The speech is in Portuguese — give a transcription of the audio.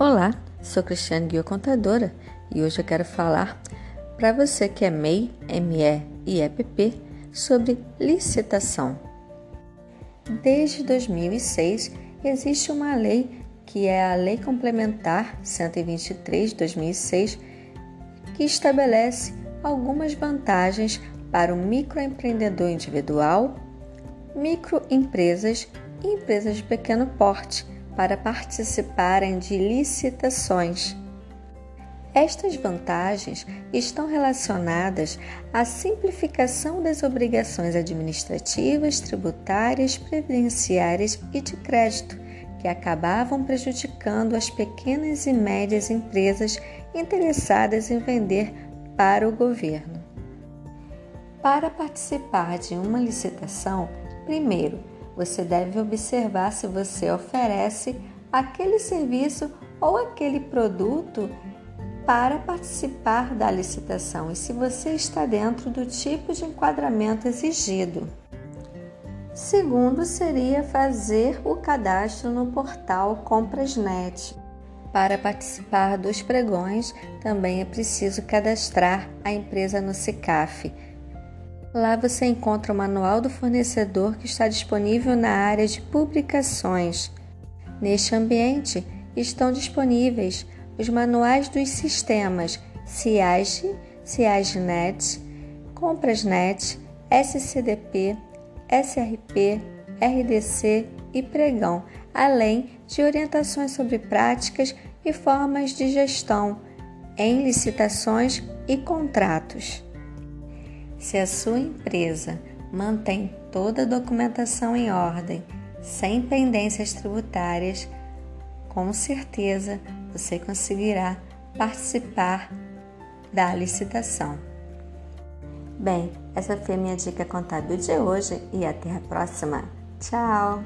Olá, sou Cristiane Guia Contadora e hoje eu quero falar para você que é MEI, ME e EPP sobre licitação. Desde 2006 existe uma lei que é a Lei Complementar 123/2006 que estabelece algumas vantagens para o microempreendedor individual, microempresas e empresas de pequeno porte para participarem de licitações. Estas vantagens estão relacionadas à simplificação das obrigações administrativas, tributárias, previdenciárias e de crédito, que acabavam prejudicando as pequenas e médias empresas interessadas em vender para o governo. Para participar de uma licitação, primeiro, você deve observar se você oferece aquele serviço ou aquele produto para participar da licitação e se você está dentro do tipo de enquadramento exigido. Segundo seria fazer o cadastro no portal Comprasnet. Para participar dos pregões, também é preciso cadastrar a empresa no SICAF Lá você encontra o manual do fornecedor que está disponível na área de publicações. Neste ambiente estão disponíveis os manuais dos sistemas CIAGE, CIAGENET, ComprasNet, SCDP, SRP, RDC e Pregão, além de orientações sobre práticas e formas de gestão em licitações e contratos. Se a sua empresa mantém toda a documentação em ordem, sem pendências tributárias, com certeza você conseguirá participar da licitação. Bem, essa foi a minha dica contábil de hoje e até a próxima. Tchau!